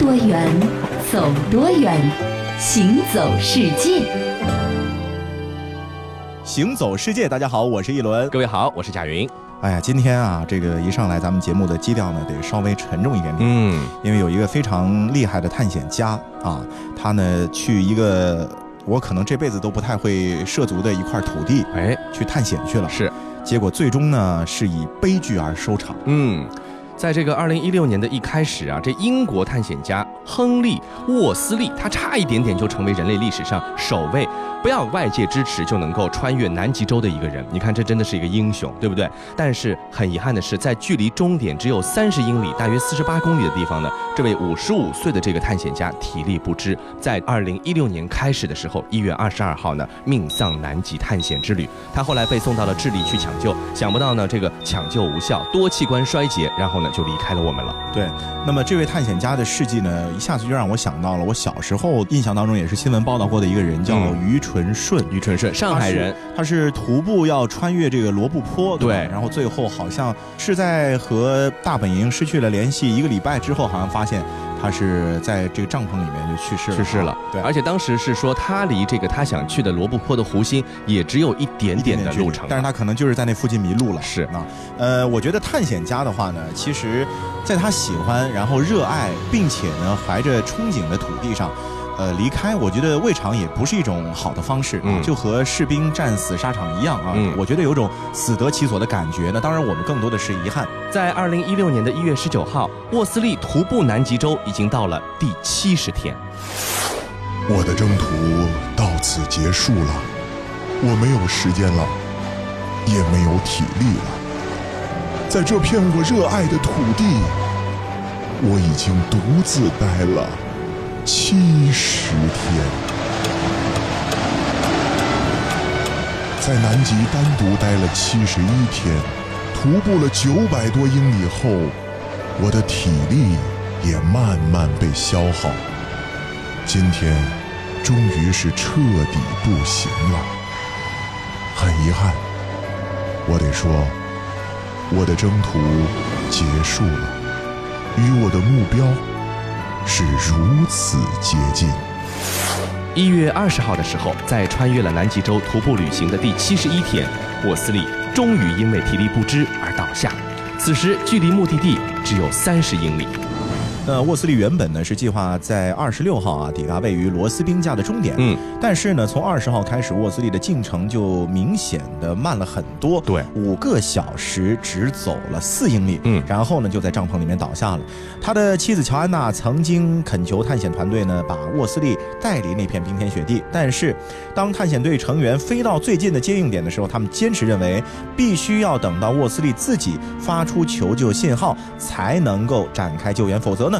多远，走多远，行走世界。行走世界，大家好，我是一轮。各位好，我是贾云。哎呀，今天啊，这个一上来，咱们节目的基调呢，得稍微沉重一点点。嗯，因为有一个非常厉害的探险家啊，他呢去一个我可能这辈子都不太会涉足的一块土地，哎，去探险去了。是，结果最终呢是以悲剧而收场。嗯。在这个二零一六年的一开始啊，这英国探险家亨利沃斯利，他差一点点就成为人类历史上首位不要外界支持就能够穿越南极洲的一个人。你看，这真的是一个英雄，对不对？但是很遗憾的是，在距离终点只有三十英里，大约四十八公里的地方呢，这位五十五岁的这个探险家体力不支，在二零一六年开始的时候，一月二十二号呢，命丧南极探险之旅。他后来被送到了智利去抢救，想不到呢，这个抢救无效，多器官衰竭，然后呢。就离开了我们了。对，那么这位探险家的事迹呢，一下子就让我想到了我小时候印象当中也是新闻报道过的一个人，叫于纯顺。于纯顺，上海人，他是徒步要穿越这个罗布泊，对，然后最后好像是在和大本营失去了联系一个礼拜之后，好像发现。他是在这个帐篷里面就去世了，去世了。对，而且当时是说他离这个他想去的罗布泊的湖心也只有一点点的路程，但是他可能就是在那附近迷路了。是啊，呃，我觉得探险家的话呢，其实在他喜欢、然后热爱，并且呢怀着憧憬的土地上。呃，离开我觉得未尝也不是一种好的方式啊，就和士兵战死沙场一样啊。我觉得有种死得其所的感觉。那当然，我们更多的是遗憾。在二零一六年的一月十九号，沃斯利徒步南极洲已经到了第七十天。我的征途到此结束了，我没有时间了，也没有体力了。在这片我热爱的土地，我已经独自待了。七十天，在南极单独待了七十一天，徒步了九百多英里后，我的体力也慢慢被消耗。今天，终于是彻底不行了。很遗憾，我得说，我的征途结束了，与我的目标。是如此接近。一月二十号的时候，在穿越了南极洲徒步旅行的第七十一天，沃斯利终于因为体力不支而倒下。此时距离目的地只有三十英里。那沃斯利原本呢是计划在二十六号啊抵达位于罗斯冰架的终点，嗯，但是呢从二十号开始，沃斯利的进程就明显的慢了很多，对，五个小时只走了四英里，嗯，然后呢就在帐篷里面倒下了。他的妻子乔安娜曾经恳求探险团队呢把沃斯利带离那片冰天雪地，但是当探险队成员飞到最近的接应点的时候，他们坚持认为必须要等到沃斯利自己发出求救信号才能够展开救援，否则。呢，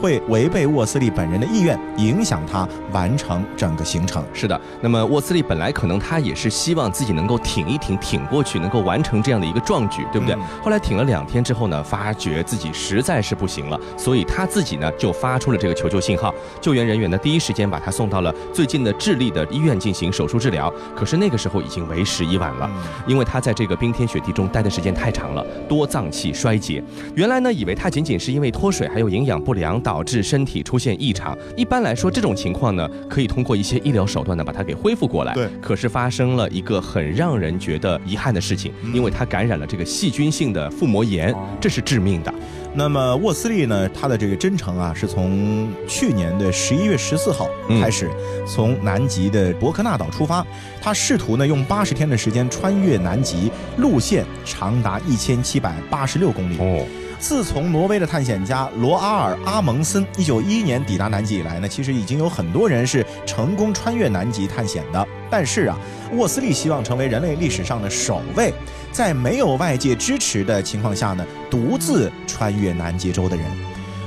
会违背沃斯利本人的意愿，影响他完成整个行程。是的，那么沃斯利本来可能他也是希望自己能够挺一挺，挺过去，能够完成这样的一个壮举，对不对？后来挺了两天之后呢，发觉自己实在是不行了，所以他自己呢就发出了这个求救信号。救援人员呢第一时间把他送到了最近的智利的医院进行手术治疗。可是那个时候已经为时已晚了，因为他在这个冰天雪地中待的时间太长了，多脏器衰竭。原来呢以为他仅仅是因为脱水还有营养。不良导致身体出现异常，一般来说这种情况呢，可以通过一些医疗手段呢把它给恢复过来。对，可是发生了一个很让人觉得遗憾的事情，因为他感染了这个细菌性的腹膜炎，这是致命的。那么沃斯利呢，他的这个征程啊，是从去年的十一月十四号开始，从南极的伯克纳岛出发，他试图呢用八十天的时间穿越南极，路线长达一千七百八十六公里。哦。自从挪威的探险家罗阿尔阿蒙森1911年抵达南极以来呢，其实已经有很多人是成功穿越南极探险的。但是啊，沃斯利希望成为人类历史上的首位，在没有外界支持的情况下呢，独自穿越南极洲的人。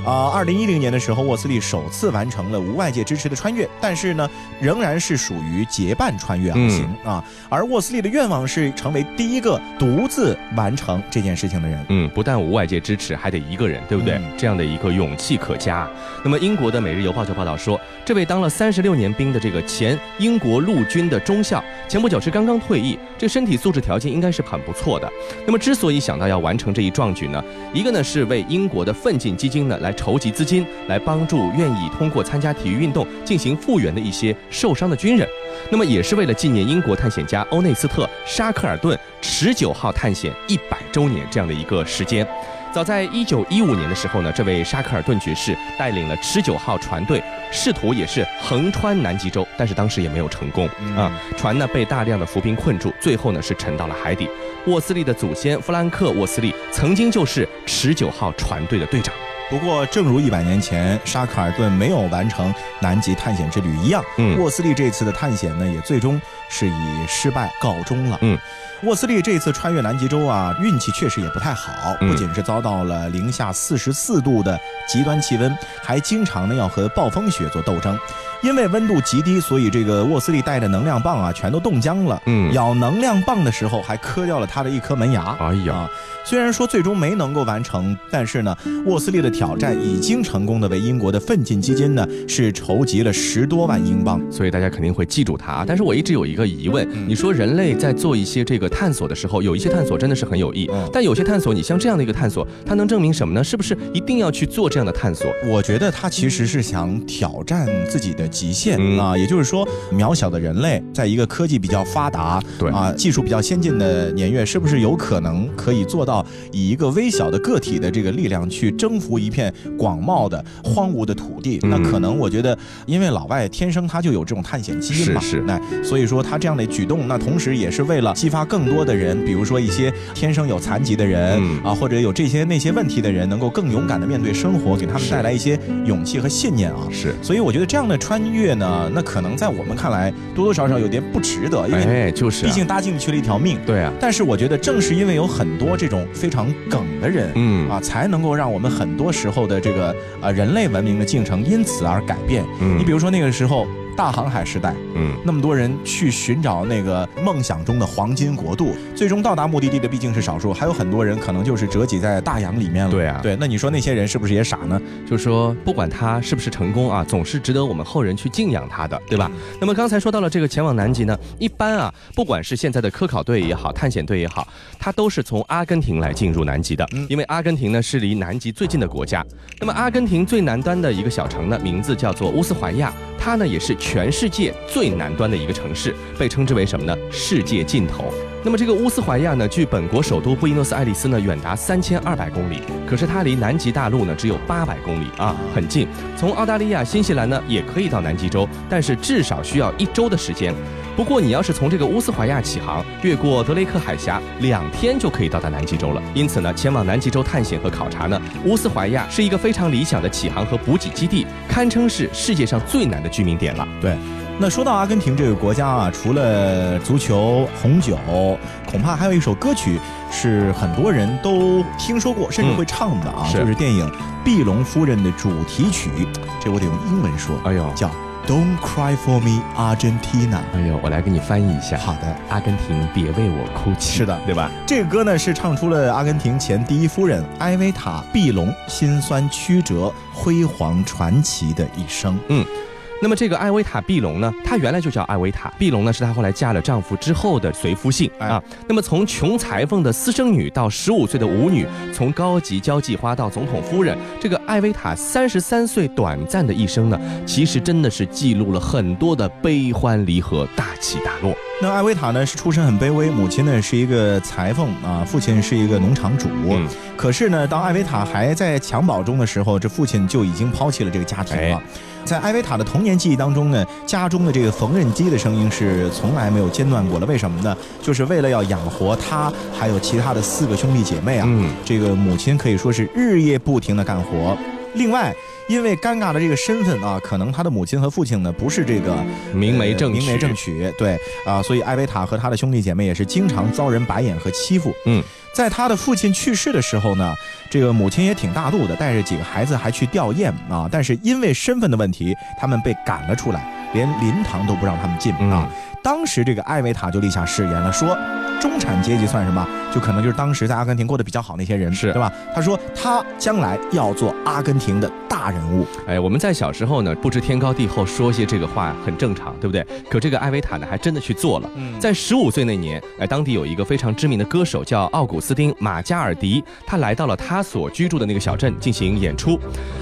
啊，二零一零年的时候，沃斯利首次完成了无外界支持的穿越，但是呢，仍然是属于结伴穿越而行啊。而沃斯利的愿望是成为第一个独自完成这件事情的人。嗯，不但无外界支持，还得一个人，对不对？这样的一个勇气可嘉。那么，英国的《每日邮报》就报道说，这位当了三十六年兵的这个前英国陆军的中校，前不久是刚刚退役，这身体素质条件应该是很不错的。那么，之所以想到要完成这一壮举呢，一个呢是为英国的奋进基金呢来。来筹集资金，来帮助愿意通过参加体育运动进行复原的一些受伤的军人。那么也是为了纪念英国探险家欧内斯特·沙克尔顿持久号探险一百周年这样的一个时间。早在一九一五年的时候呢，这位沙克尔顿爵士带领了持久号船队，试图也是横穿南极洲，但是当时也没有成功啊。船呢被大量的浮冰困住，最后呢是沉到了海底。沃斯利的祖先弗兰克·沃斯利曾经就是持久号船队的队长。不过，正如一百年前沙克尔顿没有完成南极探险之旅一样，嗯沃斯利这次的探险呢，也最终是以失败告终了。嗯，沃斯利这次穿越南极洲啊，运气确实也不太好，嗯不仅是遭到了零下四十四度的极端气温，还经常呢要和暴风雪做斗争。因为温度极低，所以这个沃斯利带的能量棒啊，全都冻僵了。嗯咬能量棒的时候还磕掉了他的一颗门牙。哎呀啊，虽然说最终没能够完成，但是呢，沃斯利的挑战已经成功的为英国的奋进基金呢是筹集了十多万英镑。所以大家肯定会记住它。但是我一直有一个疑问，嗯你说人类在做一些这个探索的时候，有一些探索真的是很有益嗯，但有些探索，你像这样的一个探索，它能证明什么呢？是不是一定要去做这样的探索？我觉得他其实是想挑战自己的极限、嗯啊，也就是说，渺小的人类在一个科技比较发达、对啊技术比较先进的年月，是不是有可能可以做到以一个微小的个体的这个力量去征服一片广袤的荒芜的土地？嗯。那可能我觉得，因为老外天生他就有这种探险基因嘛，是是。那所以说他这样的举动，那同时也是为了激发更多的人，比如说一些天生有残疾的人、嗯。啊，或者有这些那些问题的人，能够更勇敢的面对生活，给他们带来一些勇气和信念啊。是，所以我觉得这样的穿越呢，那可能在我们看来多多少少有点不值得，因为哎，就是、啊，毕竟搭进去了一条命。对啊，但是我觉得正是因为有很多这种非常梗的人，嗯。啊，才能够让我们很多时候的这个呃人类文明的进程因此而改变。嗯你比如说那个时候大航海时代，嗯，那么多人去寻找那个梦想中的黄金国度，最终到达目的地的毕竟是少数，还有很多人可能就是折戟在大洋里面了。对啊对，那你说那些人是不是也傻呢？就是说，不管他是不是成功啊，总是值得我们后人去敬仰他的，对吧？那么刚才说到了这个前往南极呢，一般啊，不管是现在的科考队也好，探险队也好，他都是从阿根廷来进入南极的，嗯因为阿根廷呢是离南极最近的国家。那么阿根廷最南端的一个小城呢，名字叫做乌斯怀亚，它呢也是全世界最南端的一个城市，被称之为什么呢？世界尽头。那么这个乌斯怀亚呢，距本国首都布宜诺斯艾利斯呢远达三千二百公里，可是它离南极大陆呢只有八百公里啊，很近。从澳大利亚、新西兰呢也可以到南极洲，但是至少需要一周的时间。不过你要是从这个乌斯怀亚起航，越过德雷克海峡，两天就可以到达南极洲了。因此呢，前往南极洲探险和考察呢，乌斯怀亚是一个非常理想的起航和补给基地，堪称是世界上最难的居民点了。对。那说到阿根廷这个国家啊，除了足球、红酒，恐怕还有一首歌曲是很多人都听说过，甚至会唱的啊，是就是电影《碧龙夫人》的主题曲。这我得用英文说，哎呦，叫 Don't Cry for Me, Argentina。哎呦，我来给你翻译一下。好的，阿根廷，别为我哭泣。是的对吧？这个歌呢是唱出了阿根廷前第一夫人埃维塔·碧龙辛酸曲折、辉煌传奇的一生。那么这个艾维塔·碧龙呢，她原来就叫艾维塔。碧龙呢是她后来嫁了丈夫之后的随夫姓哎啊。那么从穷裁缝的私生女到十五岁的舞女，从高级交际花到总统夫人，这个艾维塔三十三岁短暂的一生呢，其实真的是记录了很多的悲欢离合、大起大落。那艾维塔呢是出身很卑微，母亲呢是一个裁缝啊，父亲是一个农场主。嗯可是呢，当艾维塔还在襁褓中的时候，这父亲就已经抛弃了这个家庭了。哎在艾维塔的童年记忆当中呢，家中的这个缝纫机的声音是从来没有间断过的。为什么呢？就是为了要养活他，还有其他的四个兄弟姐妹啊。嗯，这个母亲可以说是日夜不停的干活。另外，因为尴尬的这个身份啊，可能他的母亲和父亲呢不是这个明媒正明媒正娶，对啊，所以艾维塔和他的兄弟姐妹也是经常遭人白眼和欺负。嗯，在他的父亲去世的时候呢，这个母亲也挺大度的，带着几个孩子还去吊唁啊，但是因为身份的问题，他们被赶了出来，连灵堂都不让他们进啊。当时这个艾维塔就立下誓言了，说中产阶级算什么？就可能就是当时在阿根廷过得比较好那些人，是对吧？他说他将来要做阿根廷的大人物。哎，我们在小时候呢，不知天高地厚，说些这个话很正常，对不对？可这个艾维塔呢，还真的去做了。在十五岁那年，哎，当地有一个非常知名的歌手叫奥古斯丁·马加尔迪，他来到了他所居住的那个小镇进行演出。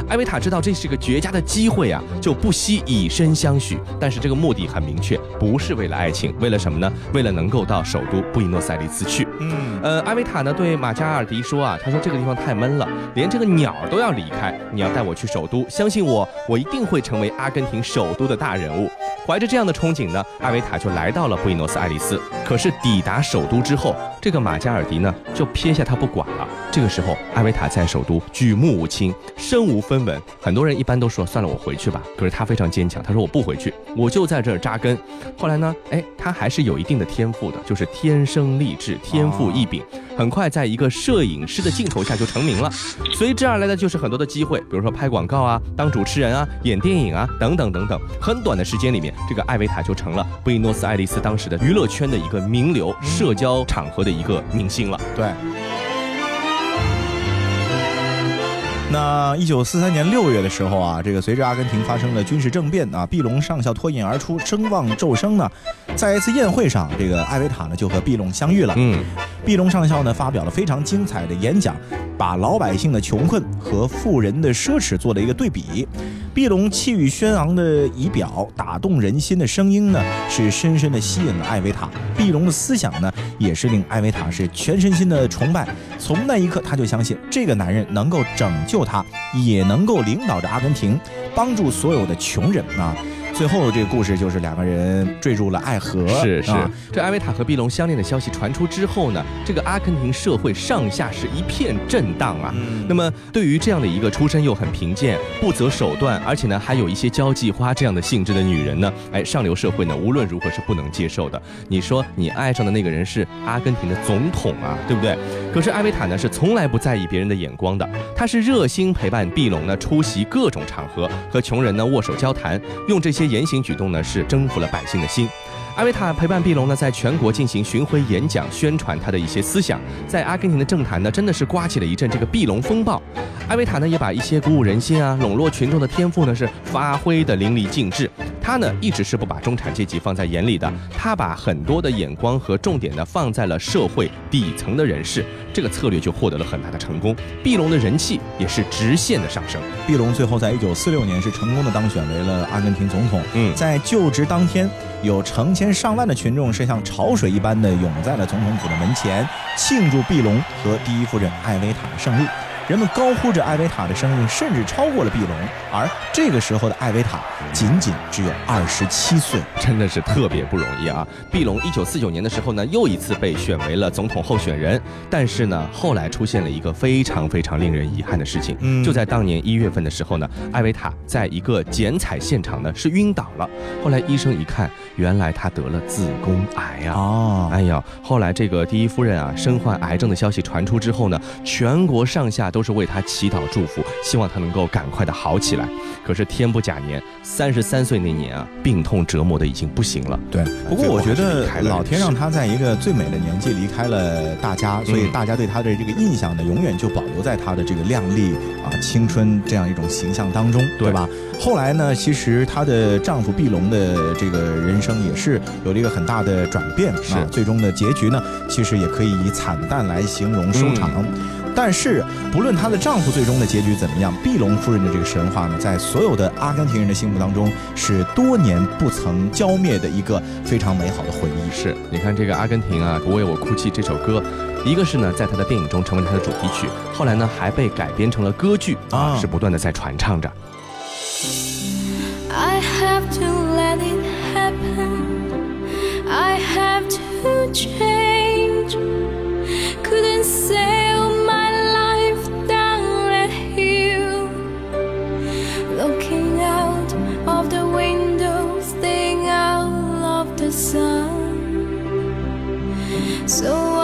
艾维塔知道这是个绝佳的机会啊，就不惜以身相许。但是这个目的很明确，不是为了爱情，为了什么呢？为了能够到首都布宜诺斯艾利斯去。嗯，呃，阿维塔呢对马加尔迪说啊，他说这个地方太闷了，连这个鸟都要离开。你要带我去首都，相信我，我一定会成为阿根廷首都的大人物。怀着这样的憧憬呢，阿维塔就来到了布宜诺斯艾利斯。可是抵达首都之后，这个马加尔迪呢就撇下他不管了。这个时候，艾维塔在首都举目无亲，身无分文。很多人一般都说算了，我回去吧。可是他非常坚强，他说我不回去，我就在这儿扎根。后来呢，哎，他还是有一定的天赋的，就是天生丽质，天赋异禀。很快，在一个摄影师的镜头下就成名了。随之而来的就是很多的机会，比如说拍广告啊、当主持人啊、演电影啊等等等等。很短的时间里面，这个艾维塔就成了布宜诺斯艾利斯当时的娱乐圈的一个名流，社交场合的一个明星了。对。那一九四三年六月的时候啊，这个随着阿根廷发生了军事政变啊，毕隆上校脱颖而出，声望骤升呢。在一次宴会上，这个艾维塔呢就和毕隆相遇了。嗯，毕隆上校呢发表了非常精彩的演讲，把老百姓的穷困和富人的奢侈做了一个对比。毕隆气宇轩昂的仪表，打动人心的声音呢，是深深的吸引了艾维塔。毕隆的思想呢，也是令艾维塔是全身心的崇拜。从那一刻，他就相信这个男人能够拯救他，也能够领导着阿根廷，帮助所有的穷人啊。最后这个故事就是两个人坠入了爱河。是是啊，这艾维塔和碧龙相恋的消息传出之后呢，这个阿根廷社会上下是一片震荡啊。嗯那么对于这样的一个出身又很贫贱、不择手段，而且呢还有一些交际花这样的性质的女人呢，哎，上流社会呢无论如何是不能接受的。你说你爱上的那个人是阿根廷的总统啊，对不对？可是艾维塔呢是从来不在意别人的眼光的，她是热心陪伴碧龙呢出席各种场合，和穷人呢握手交谈，用这些言行举动呢是征服了百姓的心。艾维塔陪伴碧龙呢，在全国进行巡回演讲，宣传他的一些思想。在阿根廷的政坛呢，真的是刮起了一阵这个碧龙风暴。阿维塔呢，也把一些鼓舞人心啊、笼络群众的天赋呢，是发挥的淋漓尽致。他呢，一直是不把中产阶级放在眼里的，他把很多的眼光和重点呢，放在了社会底层的人士。这个策略就获得了很大的成功，碧龙的人气也是直线的上升。碧龙最后在一九四六年是成功的当选为了阿根廷总统。嗯在就职当天，有成千上万的群众是像潮水一般的涌在了总统府的门前，庆祝毕隆和第一夫人艾薇塔的胜利。人们高呼着艾维塔的声音，甚至超过了毕龙。而这个时候的艾维塔仅仅只有二十七岁。真的是特别不容易啊！毕龙一九四九年的时候呢，又一次被选为了总统候选人，但是呢，后来出现了一个非常非常令人遗憾的事情。嗯就在当年一月份的时候呢，艾维塔在一个剪彩现场呢是晕倒了，后来医生一看，原来他得了子宫癌啊！哦，哎呀，后来这个第一夫人啊身患癌症的消息传出之后呢，全国上下都是为他祈祷祝福，希望他能够赶快的好起来。可是天不假年，三十三岁那年啊，病痛折磨的已经不行了。对，不过我觉得老天让他在一个最美的年纪离开了大家，所以嗯大家对他的这个印象呢，永远就保留在他的这个靓丽啊、青春这样一种形象当中，对对吧？后来呢，其实她的丈夫毕龙的这个人生也是有了一个很大的转变是啊，最终的结局呢，其实也可以以惨淡来形容收场。但是，不论她的丈夫最终的结局怎么样，碧龙夫人的这个神话呢，在所有的阿根廷人的心目当中，是多年不曾浇灭的一个非常美好的回忆。是，你看这个阿根廷啊，《不为我哭泣》这首歌，一个是呢，在他的电影中成为了他的主题曲，后来呢还被改编成了歌剧啊，啊是不断的在传唱着。I have to let it happen. I have to change. Couldn't sail So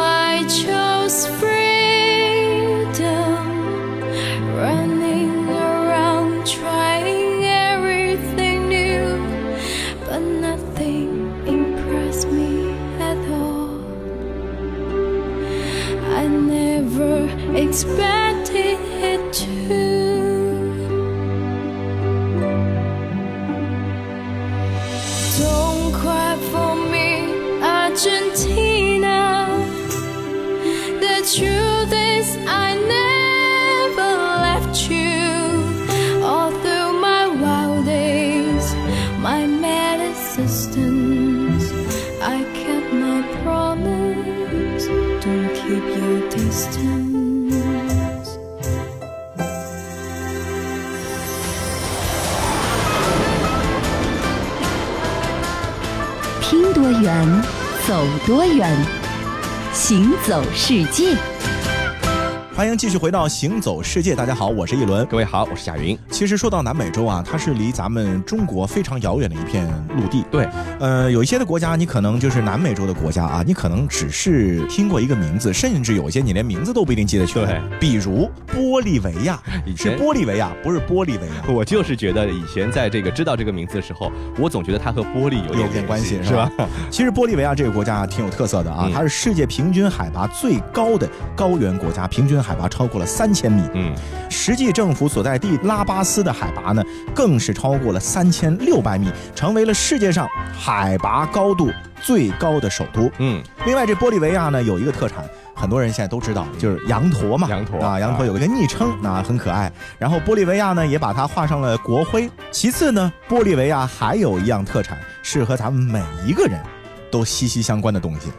走世界。欢迎继续回到《行走世界》，大家好，我是一轮。各位好，我是贾云。其实说到南美洲啊，它是离咱们中国非常遥远的一片陆地。对，呃，有一些的国家，你可能就是南美洲的国家啊，你可能只是听过一个名字，甚至有一些你连名字都不一定记得全。对，比如玻利维亚，是玻利维亚，不是玻利维亚。我就是觉得以前在这个知道这个名字的时候，我总觉得它和玻璃有有点点关系是吧？？其实玻利维亚这个国家啊挺有特色的啊，嗯它是世界平均海拔最高的高原国家，平均海拔超过了三千米。嗯，实际政府所在地拉巴斯的海拔呢，更是超过了三千六百米，成为了世界上海拔高度最高的首都。嗯，另外，这玻利维亚呢有一个特产。很多人现在都知道，就是羊驼嘛，羊驼啊，羊驼有一个昵称，啊，很可爱。然后玻利维亚呢也把它画上了国徽。其次呢，玻利维亚还有一样特产，是和咱们每一个人都息息相关的东西。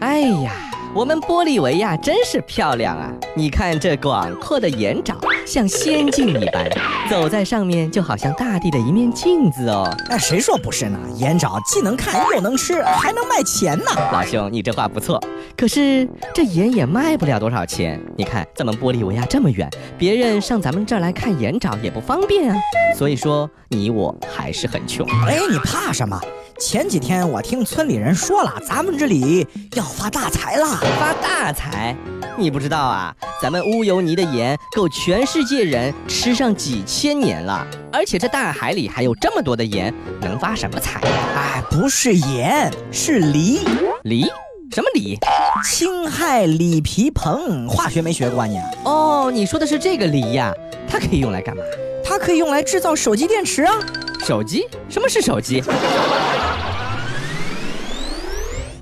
哎呀，我们玻利维亚真是漂亮啊！你看这广阔的岩沼，像仙境一般，走在上面就好像大地的一面镜子哦。那，谁说不是呢？盐沼既能看又能吃，还能卖钱呢。老兄，你这话不错，可是这盐也卖不了多少钱。你看咱们玻利维亚这么远，别人上咱们这儿来看盐沼也不方便啊。所以说，你我还是很穷。哎，你怕什么？前几天我听村里人说了，咱们这里要发大财了。发大财？你不知道啊？咱们乌尤尼的盐够全世界人吃上几千年了，而且这大海里还有这么多的盐，能发什么财呀？哎，不是盐，是梨。梨？什么梨？氢氦锂铍硼，化学没学过你？哦，你说的是这个梨呀？它可以用来干嘛？它可以用来制造手机电池啊。手机？什么是手机？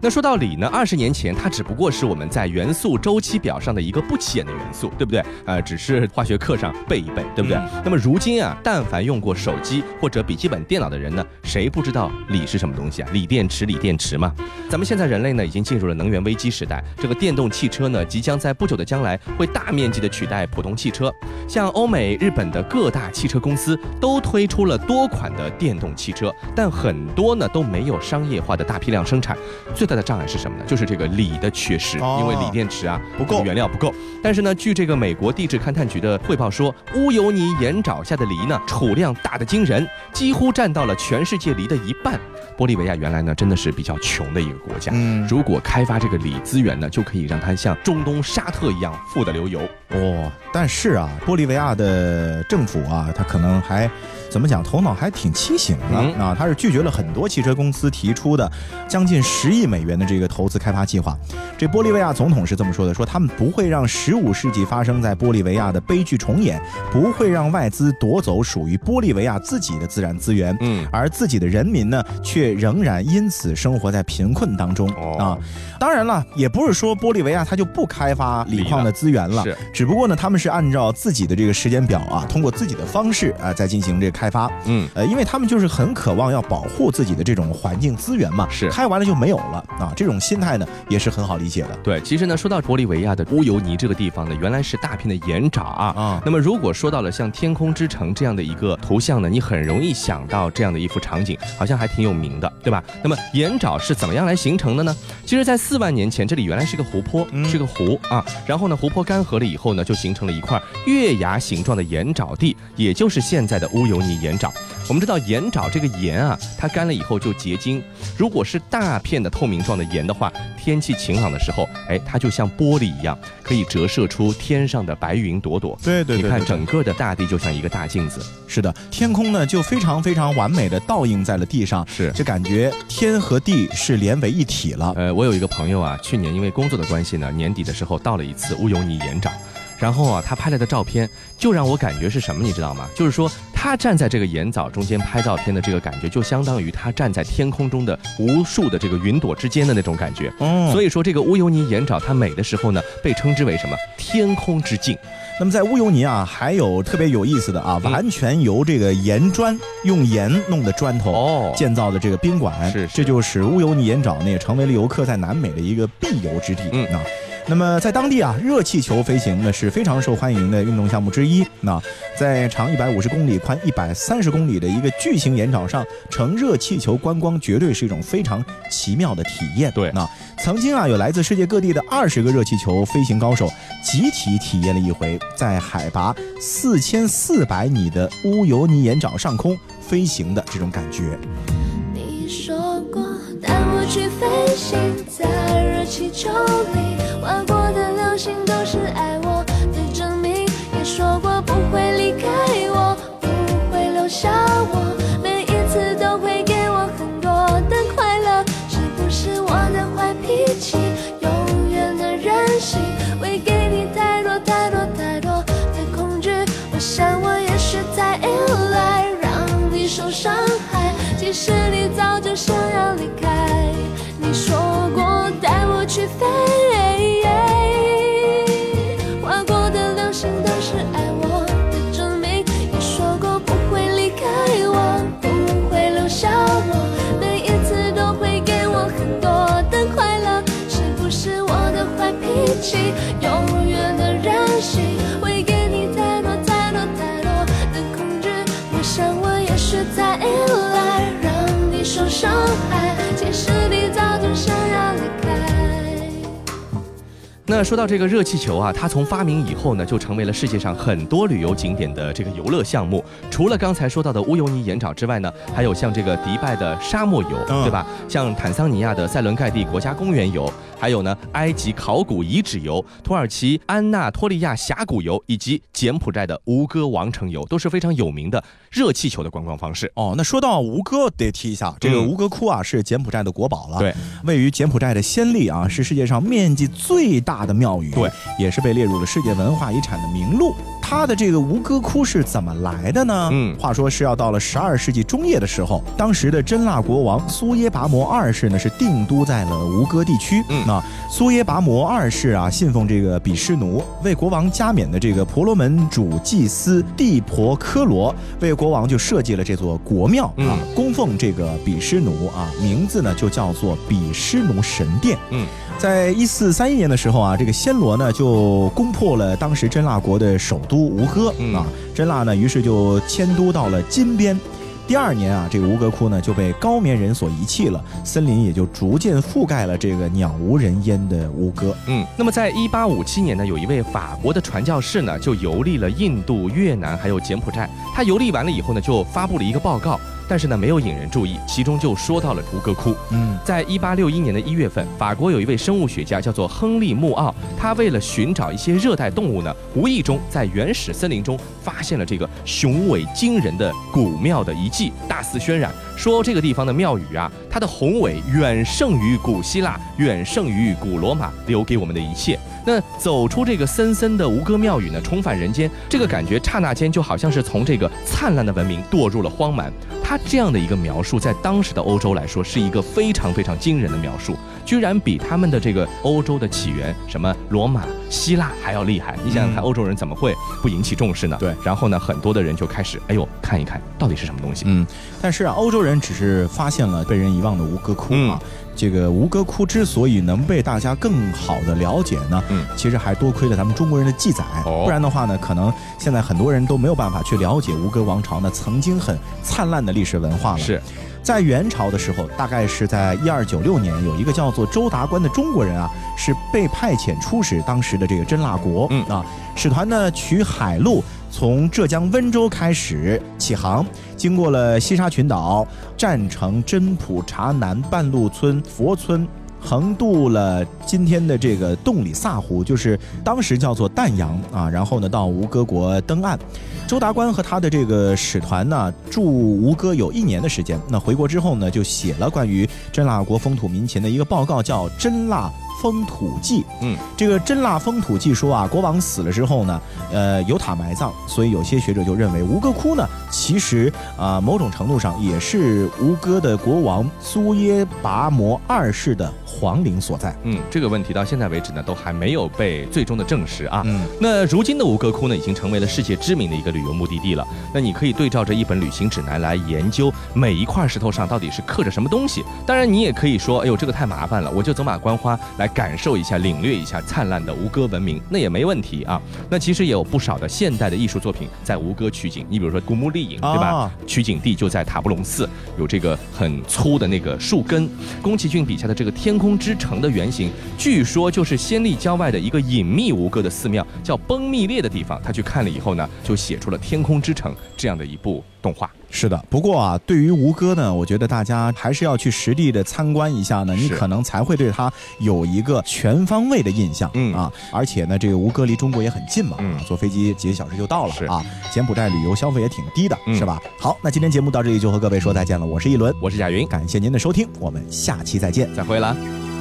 那说到锂呢，二十年前它只不过是我们在元素周期表上的一个不起眼的元素，对不对？呃，只是化学课上背一背，对不对？那么如今啊，但凡用过手机或者笔记本电脑的人呢，谁不知道锂是什么东西啊？锂电池，锂电池嘛。咱们现在人类呢，已经进入了能源危机时代，这个电动汽车呢，即将在不久的将来会大面积的取代普通汽车。像欧美、日本的各大汽车公司都推出了多款的电动汽车，但很多呢都没有商业化的大批量生产。最大的障碍是什么呢？就是这个锂的缺失，哦因为锂电池啊不够原料不够。但是呢，据这个美国地质勘探局的汇报说，乌尤尼盐沼下的锂呢储量大的惊人，几乎占到了全世界锂的一半。玻利维亚原来呢真的是比较穷的一个国家，嗯。如果开发这个锂资源呢，就可以让它像中东沙特一样富得流油。哦，但是啊，玻利维亚的政府啊，他可能还怎么讲，头脑还挺清醒的、嗯。啊，他是拒绝了很多汽车公司提出的将近十亿美元的这个投资开发计划。这玻利维亚总统是这么说的：说他们不会让十五世纪发生在玻利维亚的悲剧重演，不会让外资夺走属于玻利维亚自己的自然资源，嗯，而自己的人民呢，却仍然因此生活在贫困当中、哦啊。当然了，也不是说玻利维亚它就不开发锂矿的资源了，是只不过呢，他们是按照自己的这个时间表啊，通过自己的方式啊，在进行这个开发。嗯，呃，因为他们就是很渴望要保护自己的这种环境资源嘛，是开完了就没有了啊，这种心态呢也是很好理解的。对，其实呢，说到玻利维亚的乌尤尼这个地方呢，原来是大片的盐沼啊。啊那么如果说到了像天空之城这样的一个图像呢，你很容易想到这样的一幅场景，好像还挺有名的，对吧？那么盐沼是怎么样来形成的呢？其实，在四万年前，这里原来是个湖泊，嗯是个湖啊。然后呢，湖泊干涸了以后呢，就形成了一块月牙形状的盐沼地，也就是现在的乌尤尼盐沼。我们知道盐沼这个盐啊，它干了以后就结晶。如果是大片的透明状的盐的话，天气晴朗的时候，哎，它就像玻璃一样，可以折射出天上的白云朵朵。对对你看整个的大地就像一个大镜子。是的，天空呢就非常非常完美的倒映在了地上，是就感觉天和地是连为一体了。呃，我有一个朋友啊，去年因为工作的关系呢，年底的时候到了一次乌尤尼盐沼。然后啊，他拍来的照片就让我感觉是什么，你知道吗？就是说他站在这个盐藻中间拍照片的这个感觉，就相当于他站在天空中的无数的这个云朵之间的那种感觉。哦所以说，这个乌尤尼盐沼它美的时候呢，被称之为什么？天空之镜。那么在乌尤尼啊，还有特别有意思的啊，嗯完全由这个盐砖用盐弄的砖头哦建造的这个宾馆，是是这就使乌尤尼盐沼呢也成为了游客在南美的一个必游之地。嗯啊。那么在当地啊，热气球飞行呢是非常受欢迎的运动项目之一。那在长一百五十公里、宽一百三十公里的一个巨型岩场上乘热气球观光，绝对是一种非常奇妙的体验。对那曾经啊，有来自世界各地的二十个热气球飞行高手集体体验了一回在海拔四千四百米的乌尤尼岩沼上空飞行的这种感觉。你说过带我去飞行，在热气球里划过的流星都那说到这个热气球啊，它从发明以后呢，就成为了世界上很多旅游景点的这个游乐项目。除了刚才说到的乌尤尼盐沼之外呢，还有像这个迪拜的沙漠游，嗯对吧？像坦桑尼亚的塞伦盖蒂国家公园游，还有呢埃及考古遗址游、土耳其安纳托利亚峡谷游，以及柬埔寨的吴哥王城游，都是非常有名的热气球的观光方式。哦，那说到吴哥，得提一下这个嗯吴哥窟啊，是柬埔寨的国宝了。对，位于柬埔寨的暹粒啊，是世界上面积最大的庙宇，对，也是被列入了世界文化遗产的名录。它的这个吴哥窟是怎么来的呢？嗯话说是要到了十二世纪中叶的时候，当时的真腊国王苏耶拔摩二世呢是定都在了吴哥地区。嗯那苏耶拔摩二世啊信奉这个比湿奴，为国王加冕的这个婆罗门主祭司帝婆科罗为国王就设计了这座国庙啊，嗯供奉这个比湿奴啊，名字呢就叫做比湿奴神殿。嗯，在一四三一年的时候啊，这个暹罗呢就攻破了当时真腊国的首都吴哥、嗯啊，真腊呢于是就迁都到了金边。第二年啊，这个吴哥窟呢就被高棉人所遗弃了，森林也就逐渐覆盖了这个鸟无人烟的吴哥。嗯，那么在一八五七年呢，有一位法国的传教士呢，就游历了印度、越南还有柬埔寨。他游历完了以后呢，就发布了一个报告，但是呢没有引人注意，其中就说到了吴哥窟。嗯，在一八六一年的一月份，法国有一位生物学家叫做亨利·穆奥，他为了寻找一些热带动物呢，无意中在原始森林中发现了这个雄伟惊人的古庙的遗迹，大肆渲染说这个地方的庙宇啊，它的宏伟远胜于古希腊，远胜于古罗马留给我们的一切。那走出这个森森的吴哥庙宇呢，重返人间，这个感觉刹那间就好像是从这个灿烂的文明堕入了荒蛮。他这样的一个描述，在当时的欧洲来说，是一个非常非常惊人的描述，居然比他们的这个欧洲的起源，什么罗马、希腊还要厉害。你想想看，嗯欧洲人怎么会不引起重视呢？对然后呢，很多的人就开始，哎呦，看一看到底是什么东西。嗯，但是啊，欧洲人只是发现了被人遗忘的吴哥窟啊。这个吴哥窟之所以能被大家更好的了解呢，嗯。其实还多亏了咱们中国人的记载，哦。不然的话呢，可能现在很多人都没有办法去了解吴哥王朝呢曾经很灿烂的历史文化了。是，在元朝的时候，大概是在一二九六年，有一个叫做周达官的中国人啊，是被派遣出使当时的这个真腊国。嗯啊，使团呢取海路，从浙江温州开始起航，经过了西沙群岛、占城、真普、察南、半路村、佛村。横渡了今天的这个洞里萨湖，就是当时叫做淡阳啊，然后呢到吴哥国登岸。周达官和他的这个使团呢，驻吴哥有一年的时间。那回国之后呢，就写了关于真腊国风土民情的一个报告，叫《真腊风土记》。嗯，这个《真腊风土记》说啊，国王死了之后呢，呃，有塔埋葬，所以有些学者就认为吴哥窟呢，其实啊、某种程度上也是吴哥的国王苏耶拔摩二世的皇陵所在。嗯，这个问题到现在为止呢，都还没有被最终的证实啊。嗯，那如今的吴哥窟呢，已经成为了世界知名的一个旅游目的地了。那你可以对照着一本旅行指南来研究每一块石头上到底是刻着什么东西。当然，你也可以说，哎呦，这个太麻烦了，我就走马观花来感受一下、领略一下灿烂的吴哥文明，那也没问题啊。那其实也有不少的现代的艺术作品在吴哥取景，你比如说《古墓丽影》，对吧？啊取景地就在塔布隆寺，有这个很粗的那个树根。宫崎骏笔下的这个天空之城的原型，据说就是仙丽郊外的一个隐秘吴哥的寺庙，叫崩密裂的地方。他去看了以后呢，就写出了《天空之城》这样的一部动画。是的，不过啊，对于吴哥呢，我觉得大家还是要去实地的参观一下呢，你可能才会对他有一个全方位的印象。嗯啊，而且呢，这个吴哥离中国也很近嘛，嗯啊坐飞机几个小时就到了是啊。柬埔寨旅游消费也挺低的，嗯是吧？好，那今天节目到这里就和各位说再见了，我是一轮，我是贾云，感谢您的收听，我们下期再见。再会了。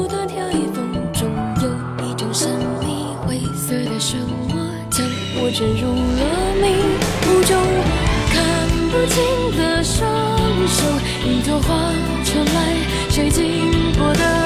不断跳跃，风中有一种神秘灰色的漩涡，将我卷入了迷雾中，看不清的双手，一朵花传来，谁经过的